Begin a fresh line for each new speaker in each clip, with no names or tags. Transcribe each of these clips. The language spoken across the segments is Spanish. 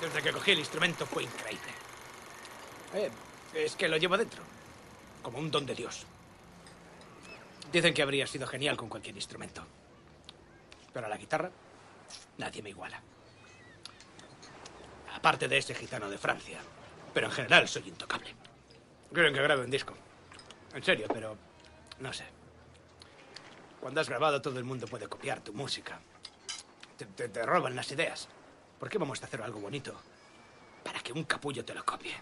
Desde que cogí el instrumento fue increíble. Eh, es que lo llevo dentro, como un don de Dios. Dicen que habría sido genial con cualquier instrumento. Pero a la guitarra, nadie me iguala. Aparte de ese gitano de Francia. Pero en general soy intocable. Quieren que grabe un disco. En serio, pero no sé. Cuando has grabado todo el mundo puede copiar tu música. Te, te- te roban las ideas. ¿Por qué vamos a hacer algo bonito? Para que un capullo te lo copie.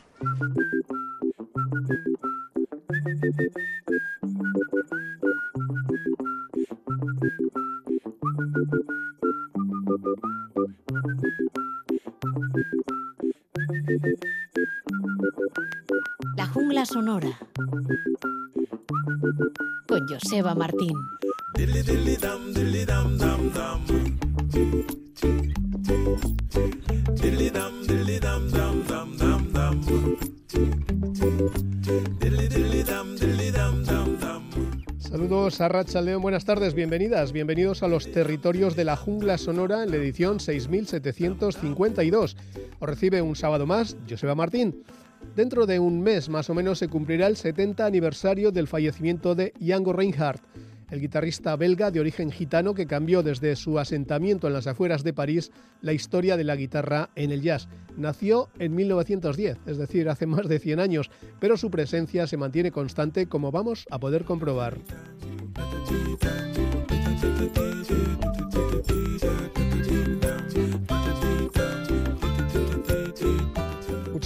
La jungla sonora. Con Joseba Martín.
Saludos a buenas tardes, bienvenidas, bienvenidos a los territorios de la jungla sonora en la edición 6752. Os recibe un sábado más Joseba Martín. Dentro de un mes más o menos se cumplirá el 70 aniversario del fallecimiento de Django Reinhardt, el guitarrista belga de origen gitano que cambió desde su asentamiento en las afueras de París la historia de la guitarra en el jazz. Nació en 1910, es decir, hace más de 100 años, pero su presencia se mantiene constante como vamos a poder comprobar.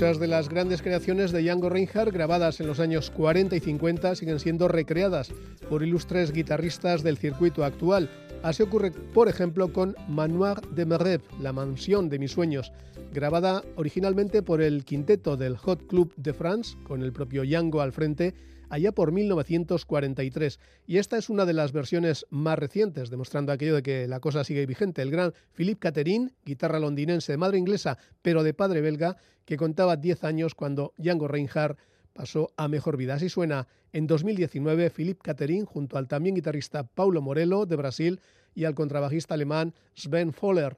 Muchas de las grandes creaciones de Django Reinhardt grabadas en los años 40 y 50 siguen siendo recreadas por ilustres guitarristas del circuito actual. Así ocurre, por ejemplo, con Manoir de Mereb, La mansión de mis sueños, grabada originalmente por el quinteto del Hot Club de France, con el propio Django al frente, allá por 1943. Y esta es una de las versiones más recientes, demostrando aquello de que la cosa sigue vigente. El gran Philippe Catherine, guitarra londinense de madre inglesa, pero de padre belga, que contaba 10 años cuando Django Reinhardt pasó a mejor vida. Así suena en 2019 Philippe Catherine junto al también guitarrista Paulo Morello de Brasil y al contrabajista alemán Sven Foller.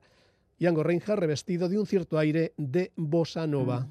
Django Reinhardt revestido de un cierto aire de bossa nova.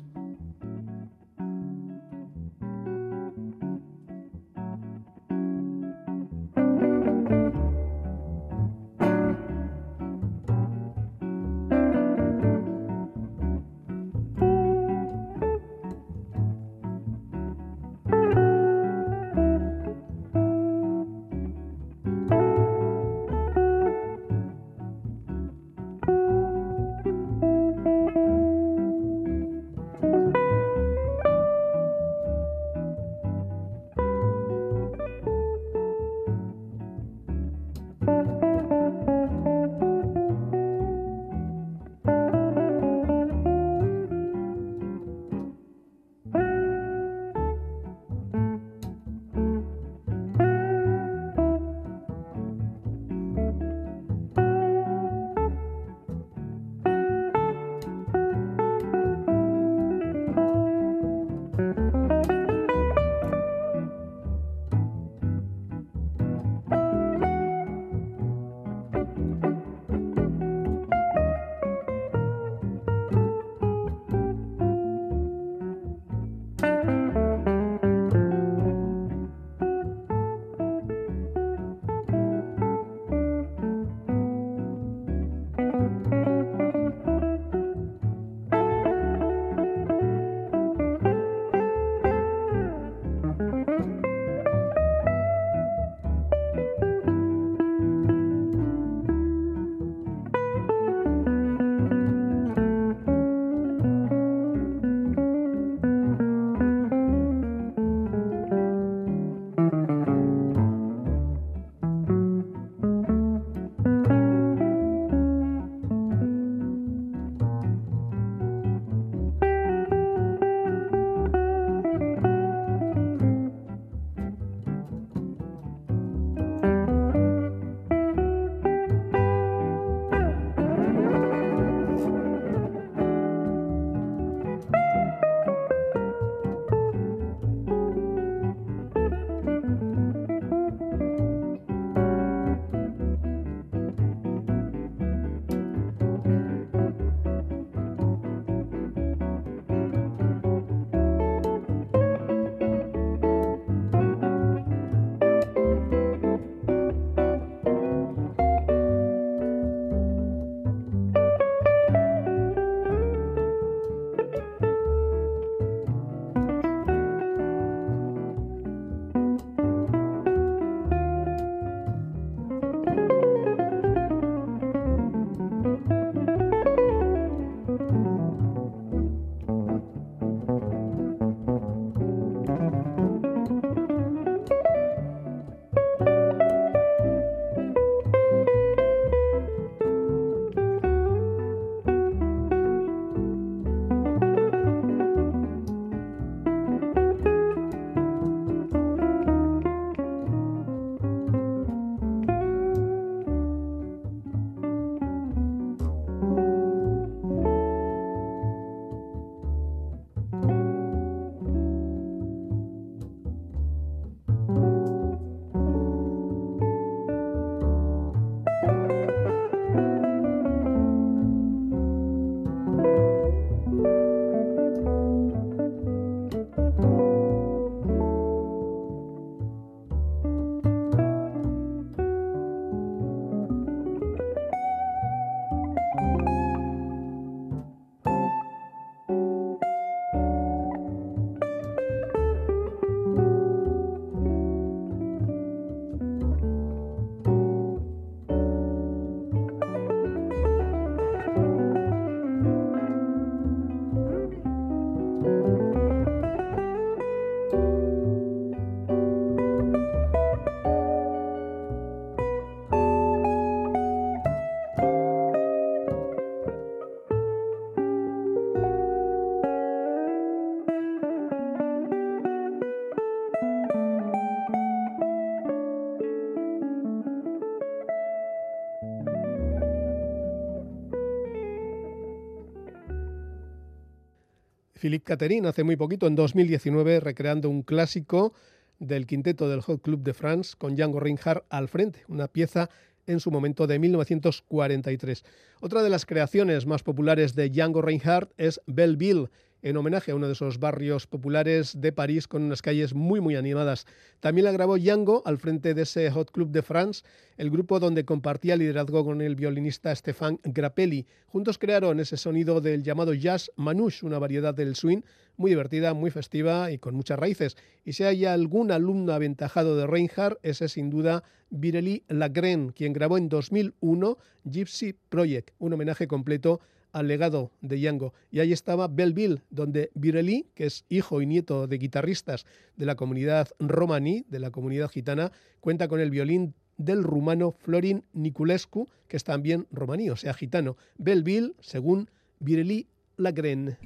Philippe Catherine hace muy poquito, en 2019, recreando un clásico del quinteto del Hot Club de France con Django Reinhardt al frente, una pieza en su momento de 1943. Otra de las creaciones más populares de Django Reinhardt es Belleville, en homenaje a uno de esos barrios populares de París con unas calles muy muy animadas. También la grabó Django al frente de ese Hot Club de France, el grupo donde compartía liderazgo con el violinista Stéphane Grappelli. Juntos crearon ese sonido del llamado jazz manouche, una variedad del swing muy divertida, muy festiva y con muchas raíces. Y si hay algún alumno aventajado de Reinhardt, ese es sin duda Vireli Lagren, quien grabó en 2001 Gypsy Project, un homenaje completo al legado de Yango. Y ahí estaba Belleville, donde Vireli, que es hijo y nieto de guitarristas de la comunidad romaní, de la comunidad gitana, cuenta con el violín del rumano Florin Niculescu, que es también romaní, o sea, gitano. Belleville, según Vireli Lagren.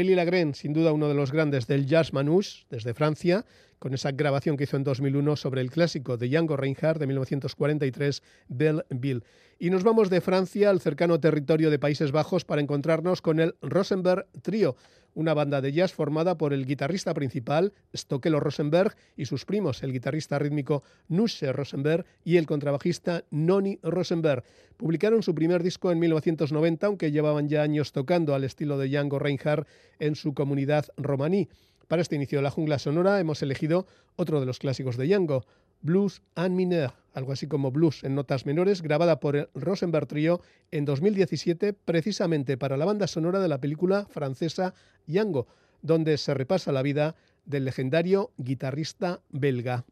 Pirelli Lagren, sin duda uno de los grandes del jazz manouche desde Francia, con esa grabación que hizo en 2001 sobre el clásico de Django Reinhardt de 1943, Belle Bill. Y nos vamos de Francia al cercano territorio de Países Bajos para encontrarnos con el Rosenberg Trio, una banda de jazz formada por el guitarrista principal, Stokelo Rosenberg, y sus primos, el guitarrista rítmico Nusche Rosenberg y el contrabajista Noni Rosenberg. Publicaron su primer disco en 1990, aunque llevaban ya años tocando al estilo de Django Reinhardt en su comunidad romaní. Para este inicio de la jungla sonora hemos elegido otro de los clásicos de Django, Blues and Mineur, algo así como blues en notas menores, grabada por el Rosenberg Trio en 2017 precisamente para la banda sonora de la película francesa Django, donde se repasa la vida del legendario guitarrista belga.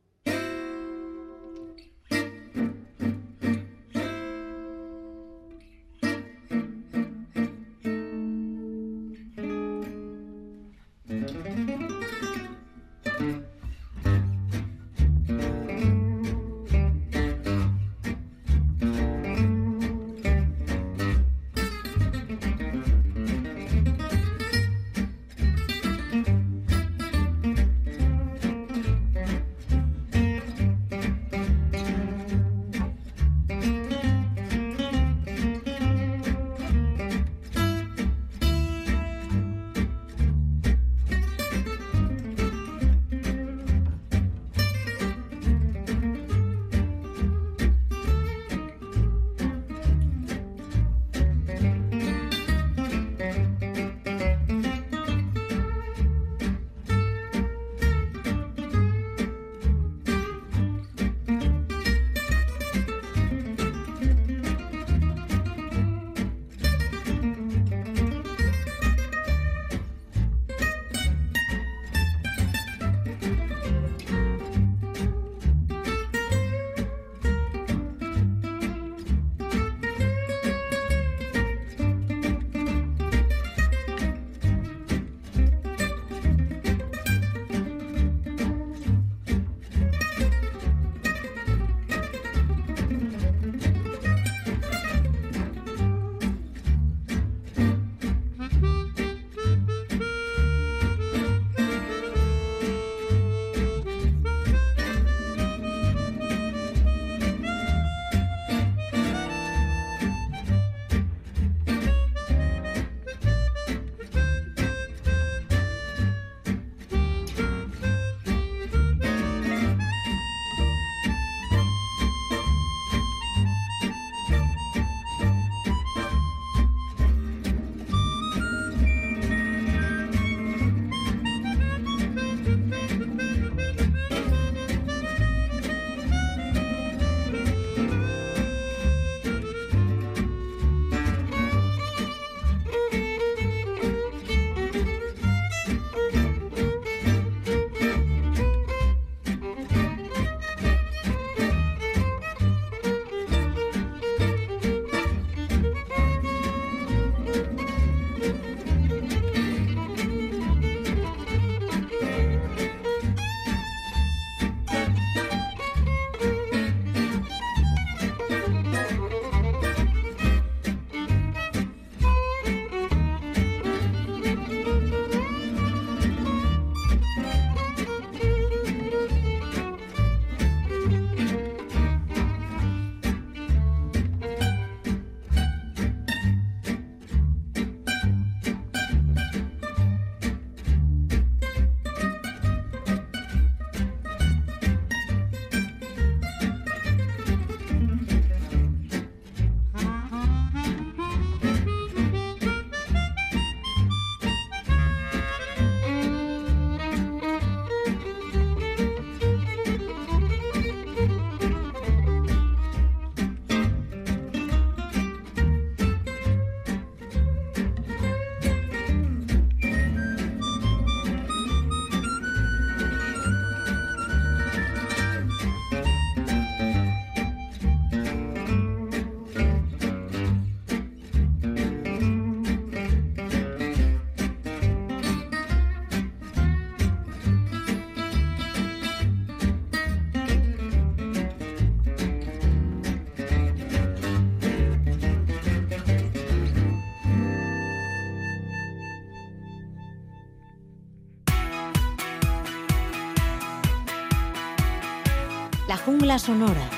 Jungla sonora.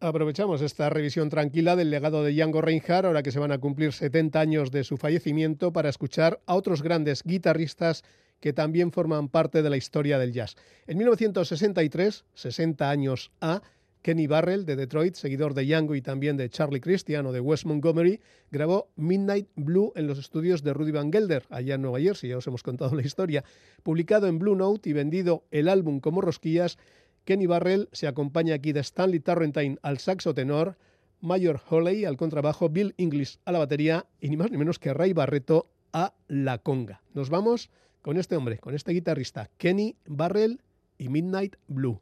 Aprovechamos esta revisión tranquila del legado de Django Reinhardt, ahora que se van a cumplir 70 años de su fallecimiento, para escuchar a otros grandes guitarristas que también forman parte de la historia del jazz. En 1963, 60 años A, Kenny Barrell de Detroit, seguidor de Django y también de Charlie Christian o de Wes Montgomery, grabó Midnight Blue en los estudios de Rudy Van Gelder, allá en Nueva Jersey, ya os hemos contado la historia. Publicado en Blue Note y vendido el álbum como rosquillas, Kenny Barrell se acompaña aquí de Stanley Tarrentine al saxo tenor, Mayor Holley al contrabajo, Bill English a la batería y ni más ni menos que Ray Barreto a la conga. Nos vamos con este hombre, con este guitarrista, Kenny Barrell y Midnight Blue.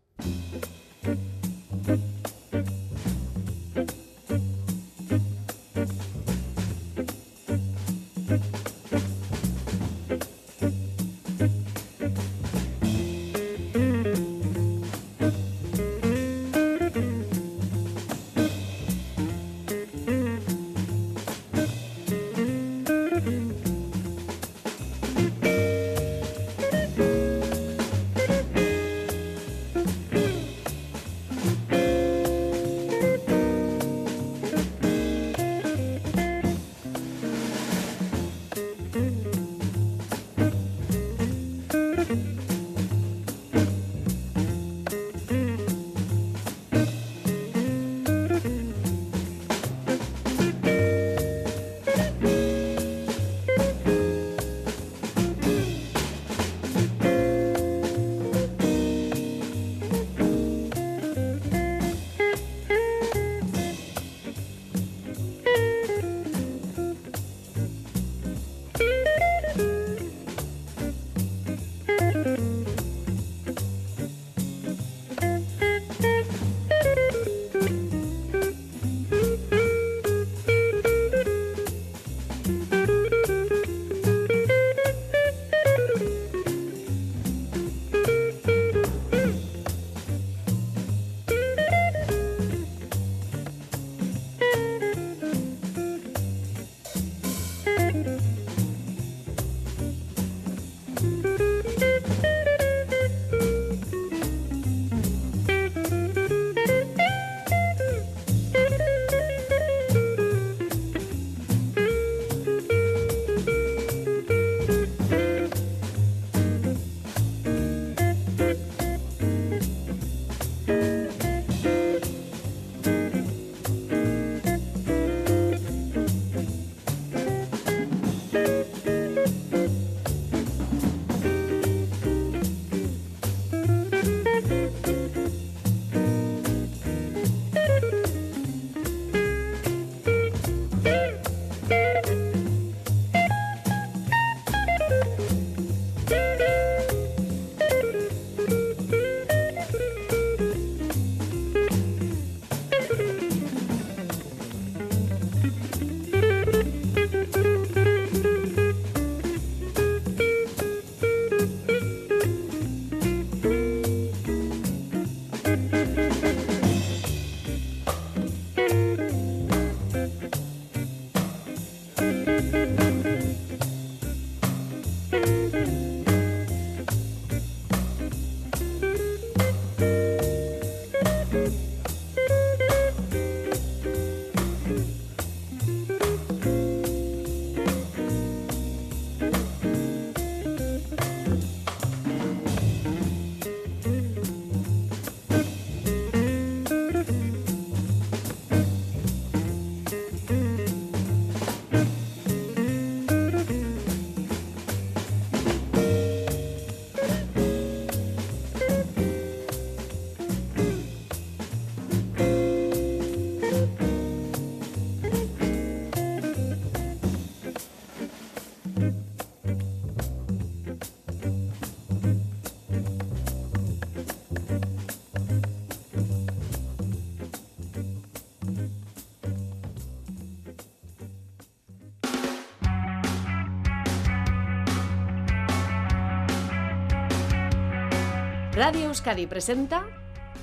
Radio Euskadi presenta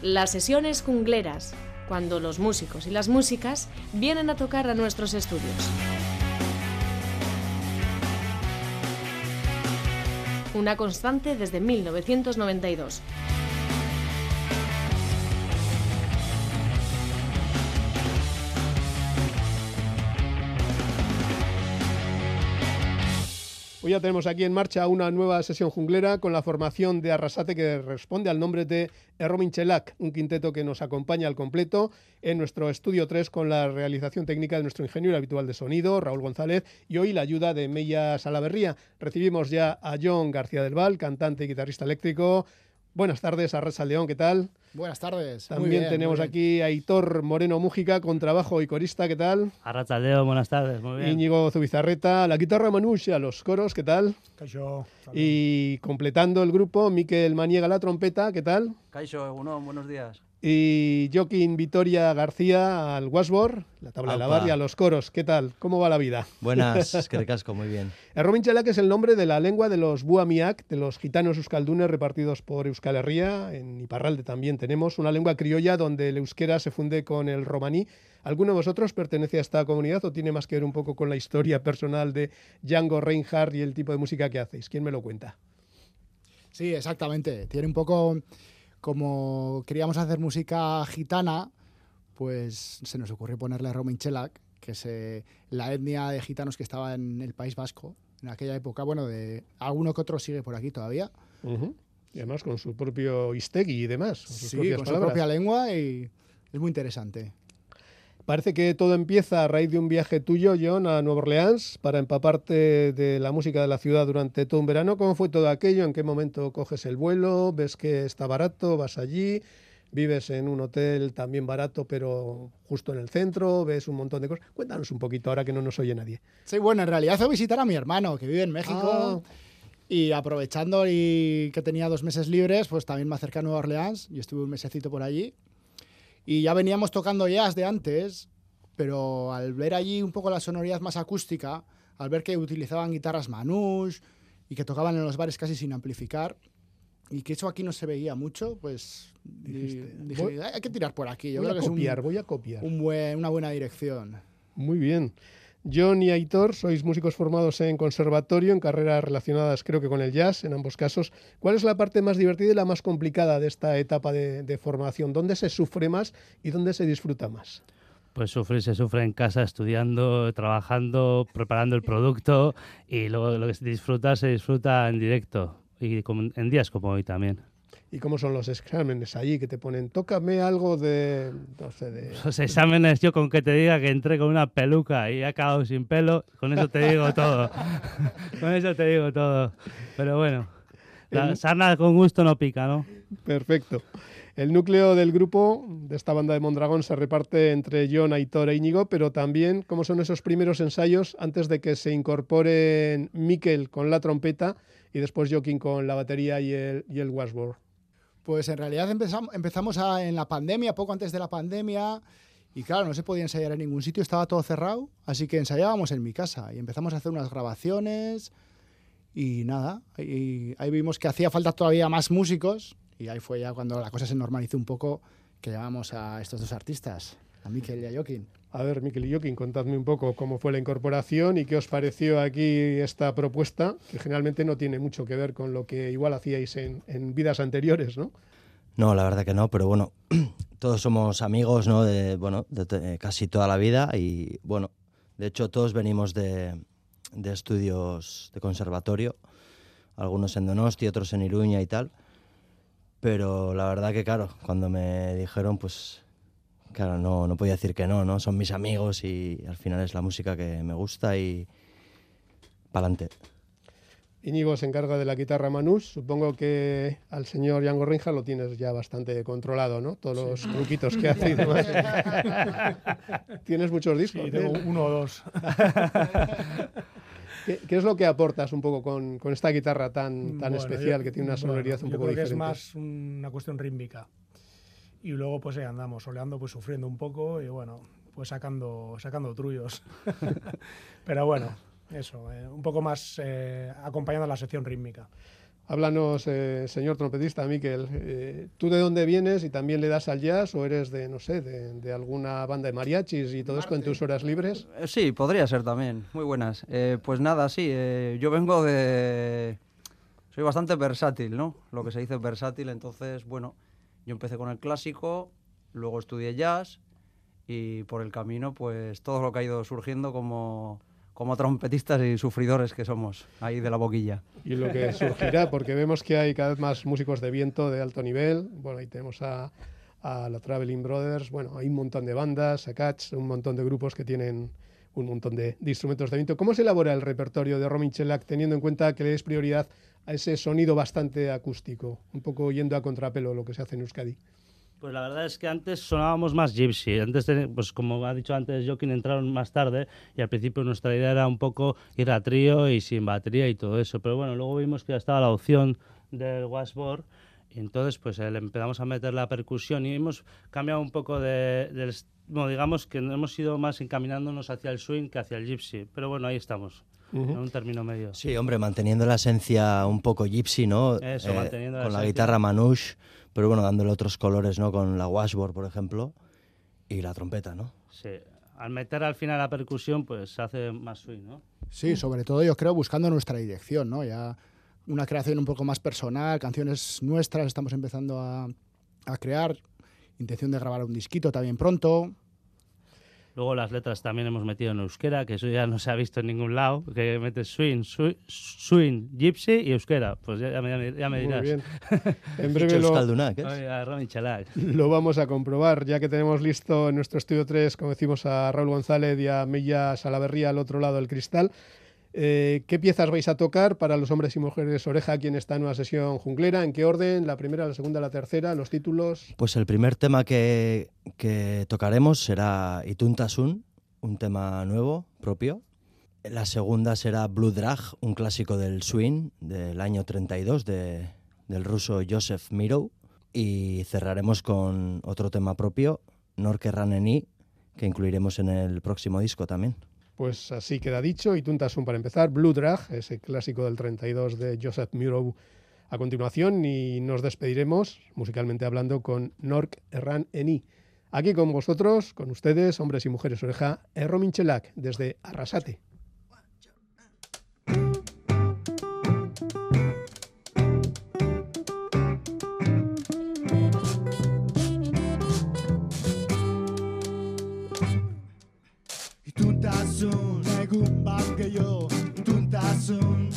las sesiones jungleras, cuando los músicos y las músicas vienen a tocar a nuestros estudios. Una constante desde 1992.
Hoy ya tenemos aquí en marcha una nueva sesión junglera con la formación de Arrasate que responde al nombre de Erromin Chelak, un quinteto que nos acompaña al completo en nuestro estudio 3 con la realización técnica de nuestro ingeniero habitual de sonido, Raúl González, y hoy la ayuda de Mella Salaverría. Recibimos ya a John García del Val, cantante y guitarrista eléctrico. Buenas tardes, Arrasa León, ¿qué tal?
Buenas tardes.
También tenemos aquí a Hitor Moreno Mújica, contrabajo y corista, ¿qué tal?
Arracha León, buenas tardes, muy bien.
Íñigo Zubizarreta, la guitarra a los coros, ¿qué tal?
Caixo.
Y completando el grupo, Miquel Maniega, la trompeta, ¿qué tal?
Caixo, buenos días
y Joaquín Vitoria García al Washboard, la tabla de la y a los coros. ¿Qué tal? ¿Cómo va la vida?
Buenas, que recasco, muy bien.
El Robin que es el nombre de la lengua de los Buamiac, de los gitanos euskaldunes repartidos por Euskal Herria. En Iparralde también tenemos una lengua criolla donde el euskera se funde con el romaní. ¿Alguno de vosotros pertenece a esta comunidad o tiene más que ver un poco con la historia personal de Django Reinhardt y el tipo de música que hacéis? ¿Quién me lo cuenta?
Sí, exactamente. Tiene un poco como queríamos hacer música gitana, pues se nos ocurrió ponerle Romain Chelak, que es eh, la etnia de gitanos que estaba en el País Vasco en aquella época. Bueno, de alguno que otro sigue por aquí todavía.
Y además con su propio istegui y demás.
sí, con su propia lengua y es muy interesante.
Parece que todo empieza a raíz de un viaje tuyo, John, a Nueva Orleans para empaparte de la música de la ciudad durante todo un verano. ¿Cómo fue todo aquello? ¿En qué momento coges el vuelo? ¿Ves que está barato? ¿Vas allí? ¿Vives en un hotel también barato, pero justo en el centro? ¿Ves un montón de cosas? Cuéntanos un poquito ahora que no nos oye nadie.
Sí, bueno, en realidad fue visitar a mi hermano, que vive en México. Ah. Y aprovechando y que tenía dos meses libres, pues también me acerqué a Nueva Orleans y estuve un mesecito por allí. Y ya veníamos tocando jazz de antes, pero al ver allí un poco la sonoridad más acústica, al ver que utilizaban guitarras manouche y que tocaban en los bares casi sin amplificar, y que eso aquí no se veía mucho, pues dije, hay que tirar por aquí.
Yo voy creo a que copiar, voy a copiar.
Un buen, una buena dirección.
Muy bien. John y Aitor, sois músicos formados en conservatorio, en carreras relacionadas creo que con el jazz, en ambos casos. ¿Cuál es la parte más divertida y la más complicada de esta etapa de, formación? ¿Dónde se sufre más y dónde se disfruta más?
Pues sufrir se sufre en casa, estudiando, trabajando, preparando el producto y luego lo que se disfruta se disfruta en directo y en días como hoy también.
¿Y cómo son los exámenes allí que te ponen? Tócame algo de, no sé, de...
Los exámenes, yo con que te diga que entré con una peluca y he acabado sin pelo, con eso te digo todo. con eso te digo todo. Pero bueno, la sarna con gusto no pica, ¿no?
Perfecto. El núcleo del grupo de esta banda de Mondragón se reparte entre John, Aitor e Íñigo, pero también cómo son esos primeros ensayos antes de que se incorporen Mikel con la trompeta y después Joaquín con la batería y el, y el washboard.
Pues en realidad empezamos, empezamos en la pandemia, poco antes de la pandemia, y claro, no se podía ensayar en ningún sitio, estaba todo cerrado, así que ensayábamos en mi casa y empezamos a hacer unas grabaciones y nada, y ahí vimos que hacía falta todavía más músicos y ahí fue ya cuando la cosa se normalizó un poco que llamamos a estos dos artistas, a Mikel y a Joaquín.
A ver, Miquel y Joaquín, contadme un poco cómo fue la incorporación y qué os pareció aquí esta propuesta, que generalmente no tiene mucho que ver con lo que igual hacíais en, vidas anteriores, ¿no?
No, la verdad que no, pero bueno, todos somos amigos, ¿no? De, bueno, de, casi toda la vida y, bueno, de hecho todos venimos de, de estudios de conservatorio, algunos en Donosti, otros en Iruña y tal, pero la verdad que, claro, cuando me dijeron, pues Claro, no, no podía decir que no, ¿no? Son mis amigos y al final es la música que me gusta y pa'lante.
Íñigo se encarga de la guitarra Manús. Supongo que al señor Django Rinja lo tienes ya bastante controlado, ¿no? Todos los truquitos que hace y demás. ¿Tienes muchos discos?
Sí, tengo uno o dos.
¿Qué, es lo que aportas un poco con, con esta guitarra tan, tan especial que tiene una sonoridad un poco
creo
diferente?
Que es más una cuestión rítmica y luego pues andamos soleando, pues sufriendo un poco y bueno, pues sacando, sacando trullos. Pero bueno, eso, eh, un poco más eh, acompañando la sección rítmica.
Háblanos, eh, señor trompetista, Miquel, ¿tú de dónde vienes y también le das al jazz o eres de, no sé, de, alguna banda de mariachis y todo esto en tus horas libres?
Sí, podría ser también, muy buenas. pues nada, sí, yo vengo de... Soy bastante versátil, ¿no? Lo que se dice versátil, entonces, bueno, yo empecé con el clásico, luego estudié jazz y por el camino pues todo lo que ha ido surgiendo como, como trompetistas y sufridores que somos ahí de la boquilla.
Y lo que surgirá, porque vemos que hay cada vez más músicos de viento de alto nivel. Bueno, ahí tenemos a, a la Traveling Brothers, bueno, hay un montón de bandas, a Catch, un montón de grupos que tienen un montón de, instrumentos de viento. ¿Cómo se elabora el repertorio de Romin Chelac teniendo en cuenta que le es prioridad a ese sonido bastante acústico, un poco yendo a contrapelo lo que se hace en Euskadi?
Pues la verdad es que antes sonábamos más gypsy. Antes, pues como ha dicho antes Joaquín, entraron más tarde y al principio nuestra idea era un poco ir a trío y sin batería y todo eso. Pero bueno, luego vimos que ya estaba la opción del washboard y entonces pues eh, le empezamos a meter la percusión y hemos cambiado un poco de, del est- bueno, digamos que hemos ido más encaminándonos hacia el swing que hacia el gypsy. Pero bueno, ahí estamos, en un término medio.
Sí, hombre, manteniendo la esencia un poco gypsy, ¿no? Eh,
Eso, manteniendo la
Con la guitarra manouche, pero bueno, dándole otros colores, ¿no? Con la washboard, por ejemplo, y la trompeta, ¿no?
Sí. Al meter al final la percusión, pues se hace más swing, ¿no?
Sí, sobre todo yo creo buscando nuestra dirección, ¿no? Ya una creación un poco más personal, canciones nuestras, estamos empezando a, a crear, intención de grabar un disquito también pronto.
Luego las letras también hemos metido en euskera, que eso ya no se ha visto en ningún lado, que metes swing, swing, swing gypsy y euskera. Pues ya, ya me, ya me dirás.
Muy bien. En breve lo vamos a comprobar, ya que tenemos listo en nuestro estudio 3, como decimos, a Raúl González y a Milla Salaverría al otro lado del cristal. Eh, ¿Qué piezas vais a tocar para los hombres y mujeres oreja aquí en esta nueva sesión junglera? ¿En qué orden? ¿La primera, la segunda, la tercera? ¿Los títulos?
Pues el primer tema que, tocaremos será Ituntasun, un tema nuevo, propio. La segunda será Blue Drag, un clásico del swing del año 32 de- del ruso Joseph Miro. Y cerraremos con otro tema propio, Norke Raneni, que incluiremos en el próximo disco también.
Pues así queda dicho. Y Tuntasun para empezar. Blue Drag, ese clásico del 32 de Joseph Muro a continuación. Y nos despediremos, musicalmente hablando, con Nork Erran Eni. Aquí con vosotros, con ustedes, hombres y mujeres oreja, Erro Minchelak, desde Arrasate.
Ituntasun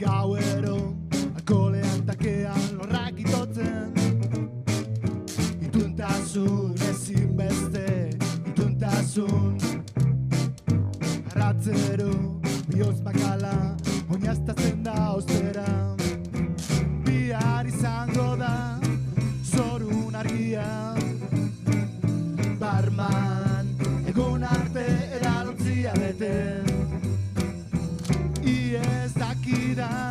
Gauero, alkoholean takean lorrak itotzen. Ituntasun, ezin beste Ituntasun. Arratzero, bihotz makala Oinaztatzen da ostera. Bihar izango da Zorun argia. Barman Egun arte eralontzia bete olvidar.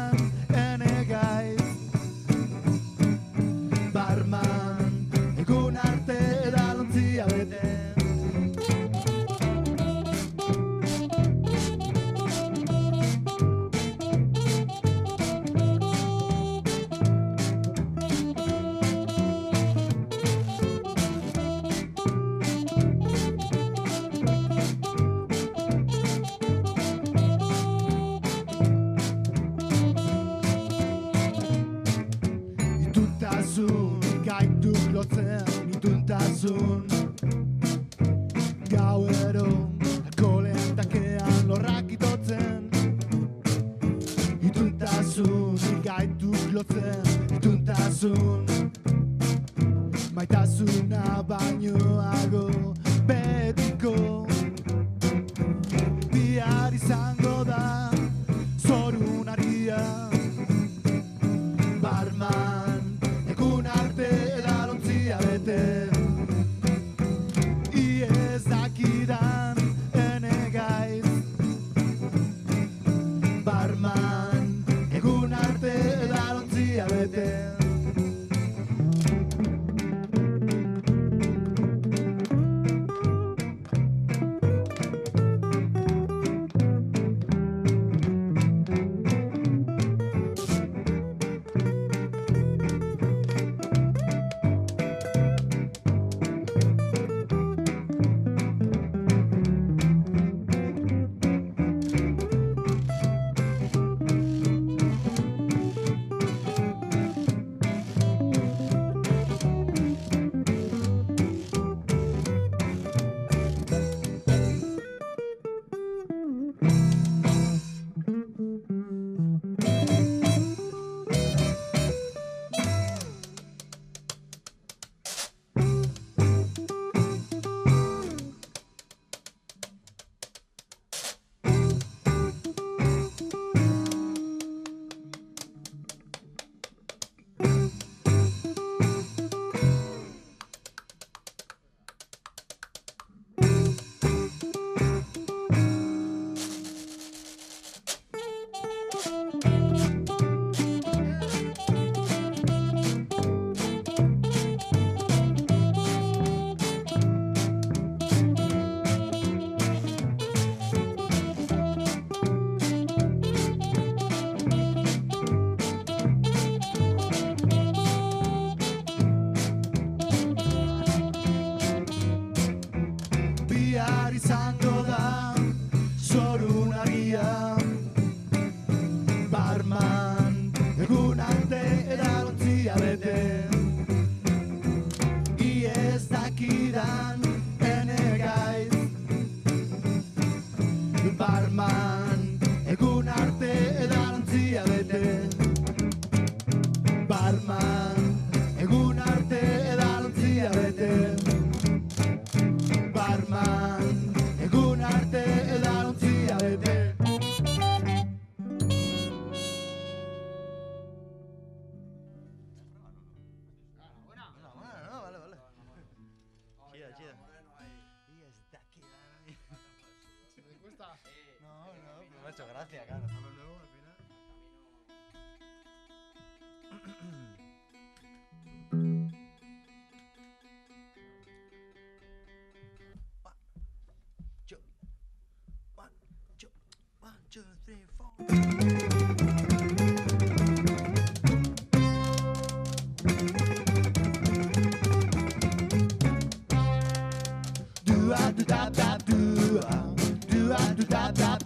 chida, chida. Y está que ¿Me gusta?
No, pues, no, me ha hecho gracia, claro. Estamos nuevos al final.
da da do ah. do ah, da do da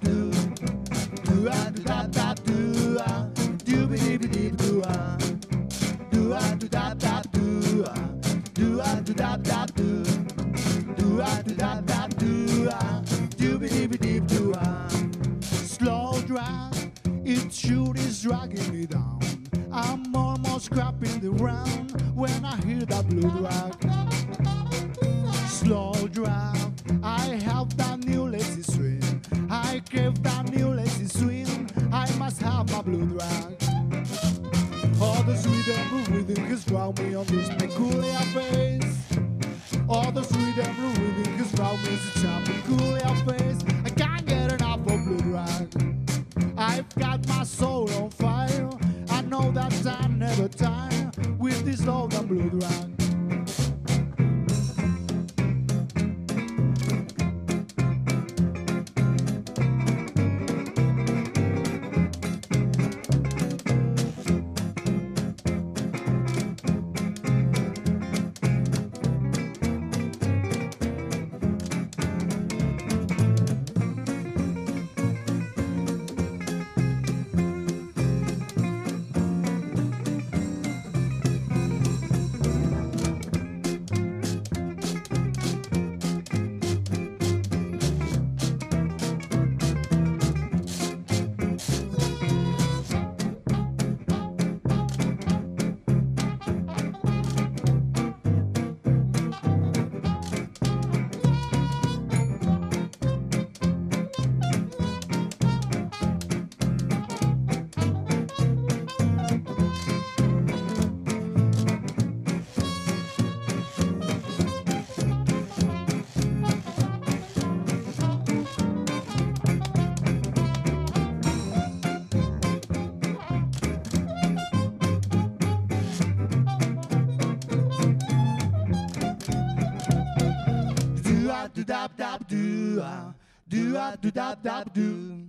dab dab do.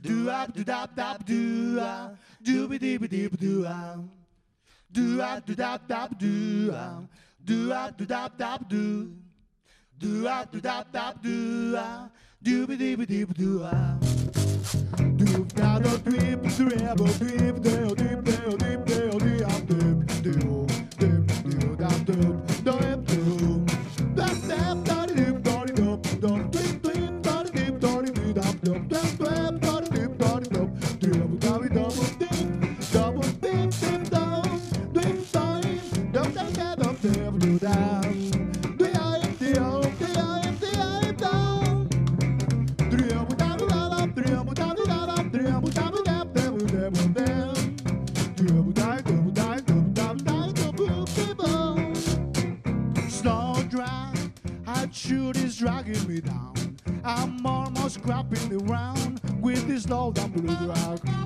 Do up ah, do dab dab do. Ah. Do be dee dee ah. do. Do up do dab dab do. Do up do dab dab do. Do up do dab dab do. Do be dee dee do. Do da do drip drip drip drip drip drip drip drip drip drip drip drip scrapping around with this loud and blue
rock.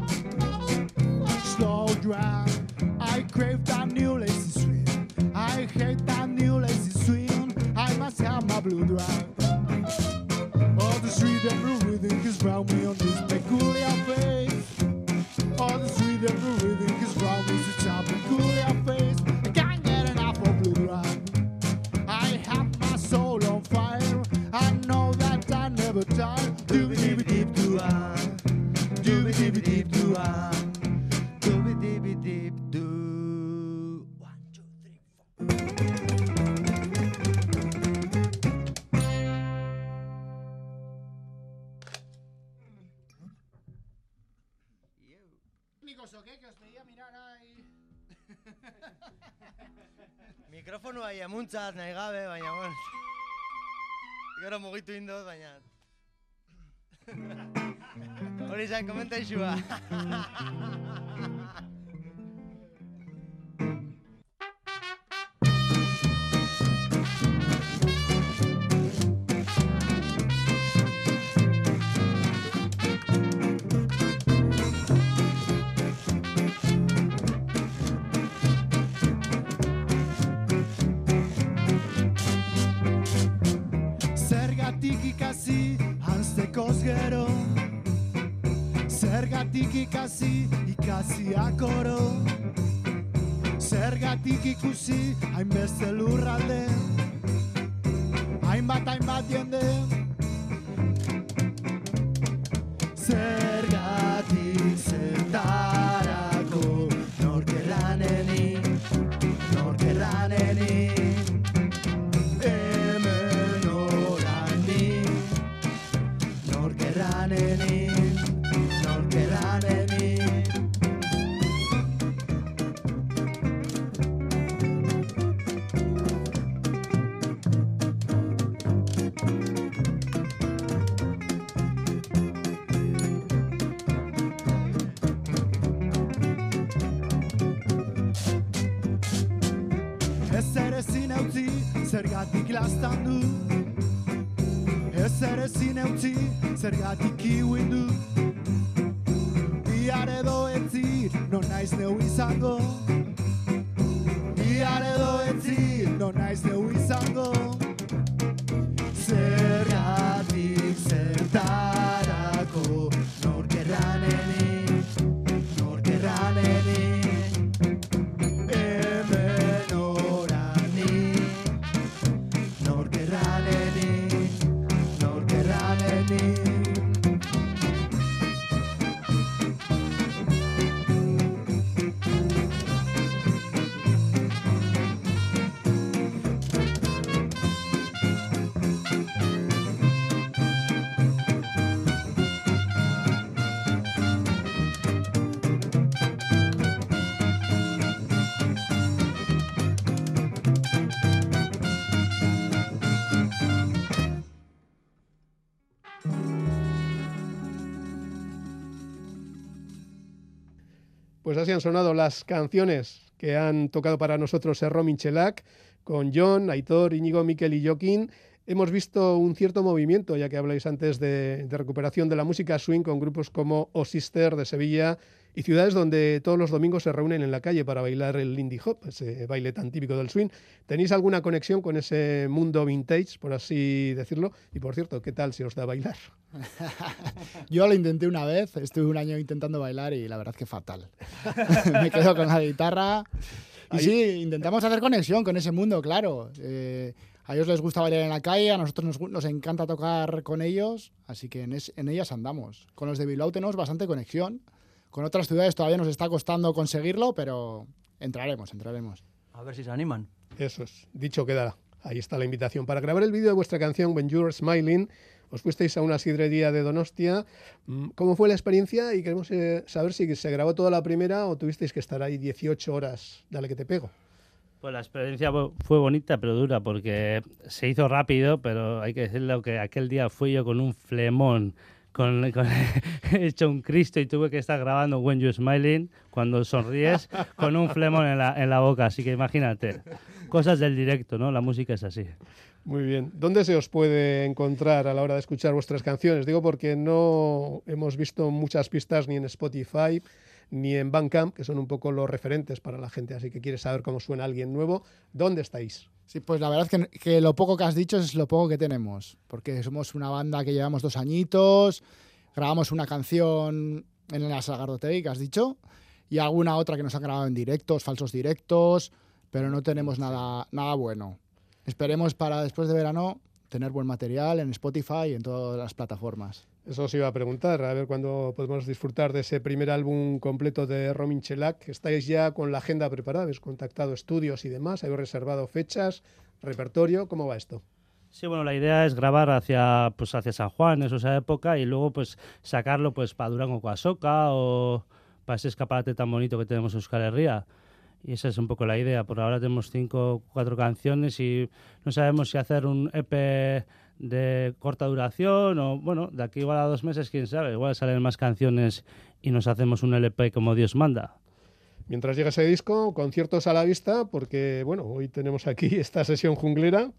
Emuntzat nahi gabe, baina, bueno. Gero mugitu indot, baina... Hori izan, komentaixua.
Zergatik hanstekoz gero Zergatik ikasi ikasiak oro. Zergatik ikusi hainbeste lurralde Seriati
Pues así han sonado las canciones que han tocado para nosotros Erro Michelac, con John, Aitor, Íñigo, Miquel y Joaquín. Hemos visto un cierto movimiento, ya que habláis antes de, de recuperación de la música swing con grupos como O Sister de Sevilla y ciudades donde todos los domingos se reúnen en la calle para bailar el Lindy Hop, ese baile tan típico del swing. ¿Tenéis alguna conexión con ese mundo vintage, por así decirlo? Y por cierto, ¿qué tal se os da bailar?
Yo lo intenté una vez, estuve un año intentando bailar y la verdad que fatal. Me quedo con la guitarra. Y sí, intentamos hacer conexión con ese mundo, claro. Eh, a ellos les gusta bailar en la calle, a nosotros nos, encanta tocar con ellos, así que en, es- en ellas andamos. Con los de Bilbao tenemos bastante conexión. Con otras ciudades todavía nos está costando conseguirlo, pero entraremos, entraremos.
A ver si se animan.
Eso es, dicho queda. Ahí está la invitación. Para grabar el vídeo de vuestra canción When You're Smiling, os fuisteis a una sidrería de Donostia. Mm, ¿Cómo fue la experiencia? Y queremos eh, saber si se grabó toda la primera o tuvisteis que estar ahí 18 horas. Dale que te pego.
Pues la experiencia fue- bonita pero dura porque se hizo rápido, pero hay que decirlo que aquel día fui yo con un flemón, con, con- hecho un Cristo y tuve que estar grabando When You Smiling, cuando sonríes, con un flemón en la, en la boca. Así que imagínate, cosas del directo, ¿no? La música es así.
Muy bien. ¿Dónde se os puede encontrar a la hora de escuchar vuestras canciones? Digo porque no hemos visto muchas pistas ni en Spotify ni en Bandcamp, que son un poco los referentes para la gente, así que quiere saber cómo suena alguien nuevo. ¿Dónde estáis?
Sí, pues la verdad que, que lo poco que has dicho es lo poco que tenemos, porque somos una banda que llevamos dos añitos, grabamos una canción en la Sagardotei, que has dicho, y alguna otra que nos han grabado en directos, falsos directos, pero no tenemos nada, nada bueno. Esperemos para después de verano tener buen material en Spotify y en todas las plataformas.
Eso os iba a preguntar, a ver cuándo podemos disfrutar de ese primer álbum completo de Romin Chelac. ¿Estáis ya con la agenda preparada? ¿Habéis contactado estudios y demás? ¿Habéis reservado fechas, repertorio? ¿Cómo va esto?
Sí, bueno, la idea es grabar hacia, pues, hacia San Juan, eso esa época, y luego pues sacarlo pues para Durango Coasoca o para ese escaparate tan bonito que tenemos en Euskal Herria. Y esa es un poco la idea. Por ahora tenemos cinco, cuatro canciones y no sabemos si hacer un EP de corta duración o, bueno, de aquí igual a dos meses, quién sabe. Igual salen más canciones y nos hacemos un LP como Dios manda.
Mientras llega ese disco, conciertos a la vista, porque bueno, hoy tenemos aquí esta sesión junglera.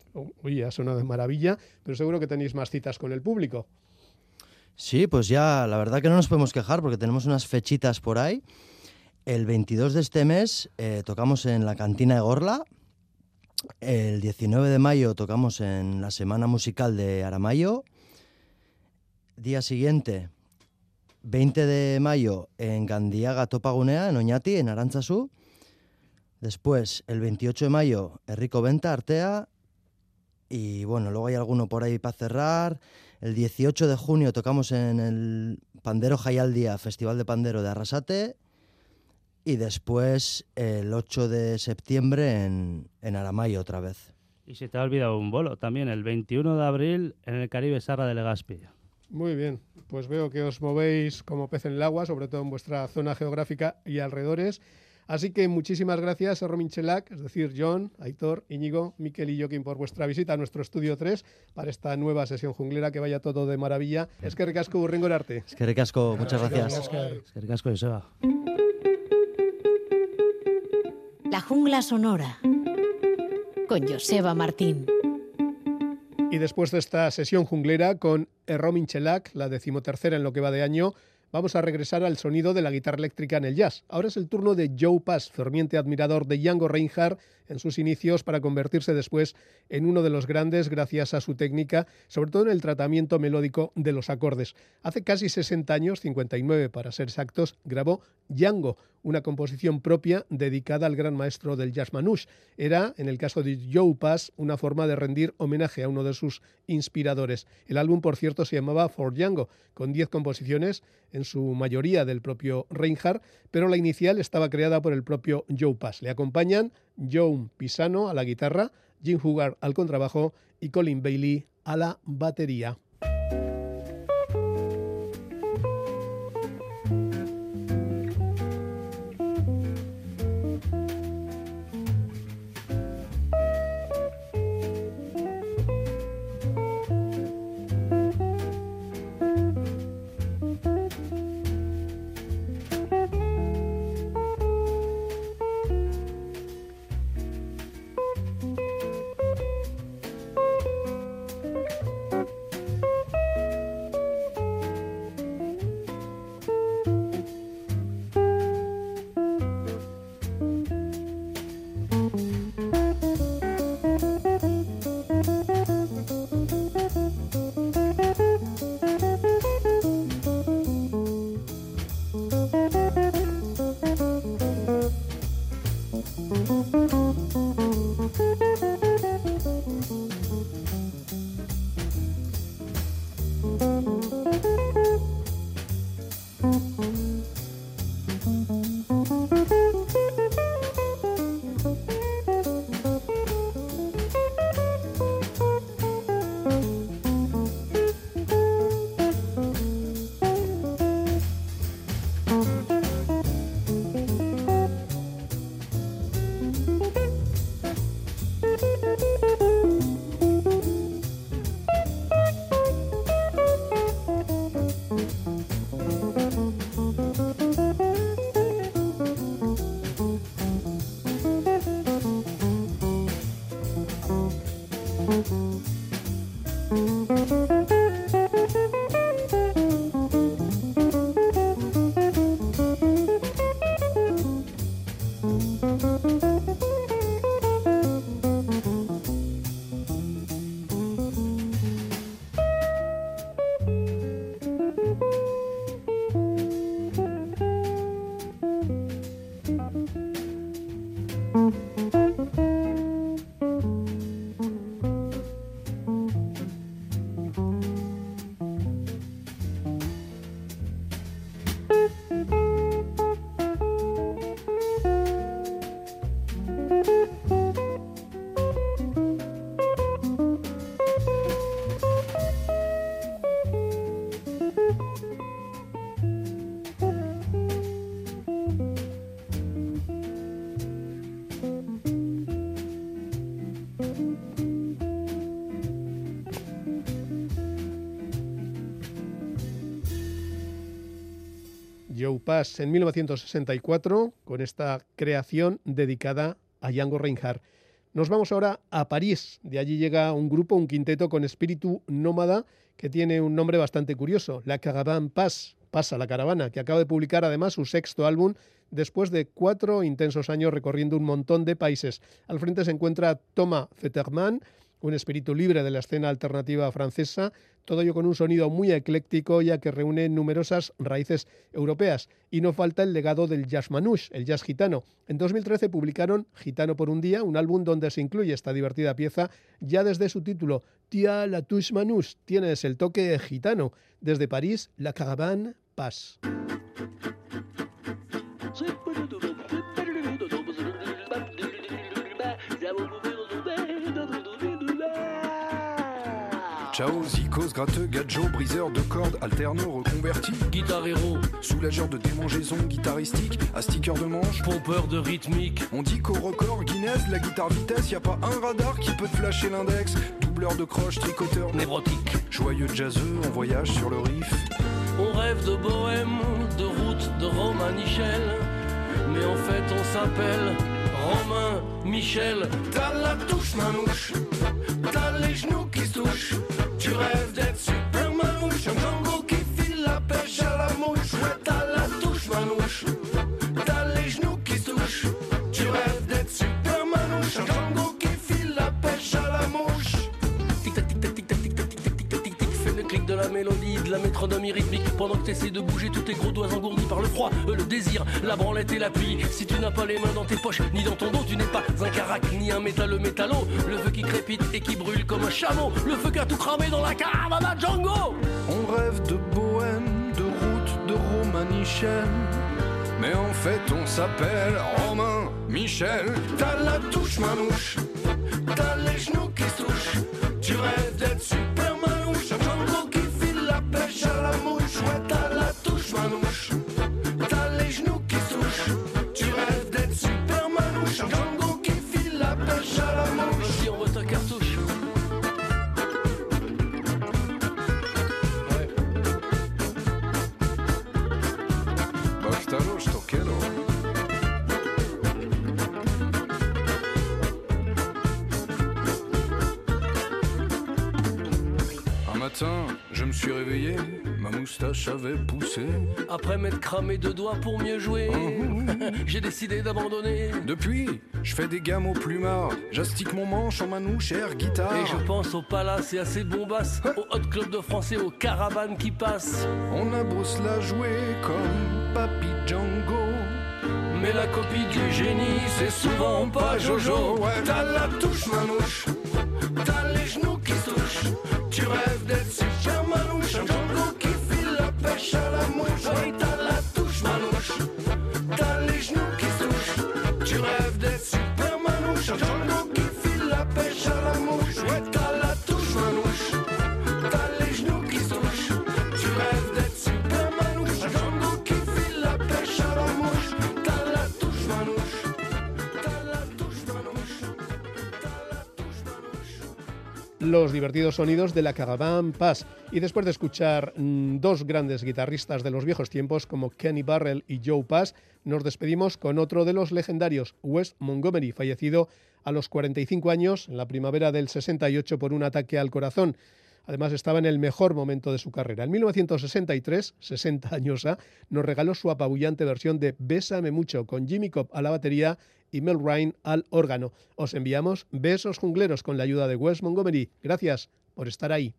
Uy, ha sonado de maravilla, pero seguro que tenéis más citas con el público.
Sí, pues ya, la verdad que no nos podemos quejar porque tenemos unas fechitas por ahí. El 22 de este mes eh, tocamos en la cantina de Gorla. El 19 de mayo tocamos en la Semana Musical de Aramayo. Día siguiente, 20 de mayo, en Gandiaga Topagunea, en Oñati, en Arantzazú. Después, el 28 de mayo, Enrico Venta, Artea. Y bueno, luego hay alguno por ahí para cerrar. El 18 de junio tocamos en el Pandero Jayaldia, Festival de Pandero de Arrasate. Y después, el 8 de septiembre, en, en Aramayo otra vez.
Y se te ha olvidado un bolo también, el 21 de abril en el Caribe Sarra de Legazpi.
Muy bien, pues veo que os movéis como pez en el agua, sobre todo en vuestra zona geográfica y alrededores. Así que muchísimas gracias a Romin Chelac, es decir, John, Aitor, Íñigo, Miquel y Joaquín por vuestra visita a nuestro estudio 3 para esta nueva sesión junglera. Que vaya todo de maravilla. Es que ricasco, Burringo Arte.
Es que ricasco, muchas gracias.
Es que ricasco, Joseba.
La jungla sonora con Joseba Martín.
Y después de esta sesión junglera con Romin Chelac, la decimotercera en lo que va de año, vamos a regresar al sonido de la guitarra eléctrica en el jazz. Ahora es el turno de Joe Pass, ferviente admirador de Django Reinhardt en sus inicios para convertirse después en uno de los grandes gracias a su técnica, sobre todo en el tratamiento melódico de los acordes. Hace casi 60 años, 59 para ser exactos, grabó Django, una composición propia dedicada al gran maestro del jazz manouche. Era, en el caso de Joe Pass, una forma de rendir homenaje a uno de sus inspiradores. El álbum, por cierto, se llamaba For Django, con 10 composiciones, en su mayoría del propio Reinhardt, pero la inicial estaba creada por el propio Joe Pass. Le acompañan Joe Pisano a la guitarra, Jim Hugar al contrabajo y Colin Bailey a la batería. Joe Pass en 1964 con esta creación dedicada a Django Reinhardt. Nos vamos ahora a París. De allí llega un grupo, un quinteto con espíritu nómada que tiene un nombre bastante curioso, La Caravane Pass, pasa la caravana, que acaba de publicar además su sexto álbum después de cuatro intensos años recorriendo un montón de países. Al frente se encuentra Thomas Fetterman, un espíritu libre de la escena alternativa francesa, todo ello con un sonido muy ecléctico ya que reúne numerosas raíces europeas. Y no falta el legado del jazz manouche, el jazz gitano. En 2013 publicaron Gitano por un día, un álbum donde se incluye esta divertida pieza ya desde su título, Tia la touche manouche, tienes el toque gitano. Desde París, La Caravane passe.
Ciao, zikos, gratteux, gadjo, briseur de cordes, alterno, reconverti.
Guitare héros,
Soulageur de démangeaisons guitaristique, à sticker de manche.
pompeur de rythmique.
On dit qu'au record Guinness, la guitare vitesse, y a pas un radar qui peut te flasher l'index. Doubleur de croche, tricoteur,
Névrotique.
joyeux jazzeux, on voyage sur le riff.
On rêve de bohème, de route, de Romain Michel. Mais en fait, on s'appelle Romain Michel. T'as la touche manouche, t'as les genoux qui se touchent. Tu rêves d'être super manouche, un qui file la pêche à la mouche. Ouais, t'as la touche manouche, t'as les genoux qui touchent. Tu rêves d'être super manouche, un qui file la pêche à la mouche. Tic-tac, tic-tac, tic-tac, tic-tac, tic-tac, tic-tac, tic-tac, fais le clic de la mélodie, de la métronomie rythmique. Pendant que t'essaies de bouger tous tes gros doigts engourdis par le froid, euh, le désir, la branlette et l'appui. Si tu n'as pas les mains dans tes poches, ni dans ton dos, tu n'es pas un carac, ni un métalleux métallo. Le feu qui crépite et qui brûle comme un chameau. Le feu qui a tout cramé dans la caravane à Django.
On rêve de bohème, de route, de romanichel. Mais en fait, on s'appelle Romain Michel.
T'as la touche manouche, t'as les genoux qui se touchent. Tu rêves d'être super
suis réveillé, ma moustache avait poussé.
Après m'être cramé deux doigts pour mieux jouer, j'ai décidé d'abandonner.
Depuis, je fais des gammes au plumard, j'astique mon manche en manouche air guitare.
Et je pense au palace et à ses bombasses, au hot club de français, aux caravanes qui passent.
On a beau se la jouer comme Papy Django.
Mais la copie du génie, c'est souvent pas Jojo. Ouais, t'as la touche manouche,
los divertidos sonidos de la Caravan Pass. Y después de escuchar mm, dos grandes guitarristas de los viejos tiempos como Kenny Barrell y Joe Pass, nos despedimos con otro de los legendarios, Wes Montgomery, fallecido a los 45 años en la primavera del 68 por un ataque al corazón. Además estaba en el mejor momento de su carrera. En 1963, 60 años nos regaló su apabullante versión de Bésame mucho con Jimmy Cobb a la batería y Mel Ryan al órgano. Os enviamos besos jungleros con la ayuda de Wes Montgomery. Gracias por estar ahí.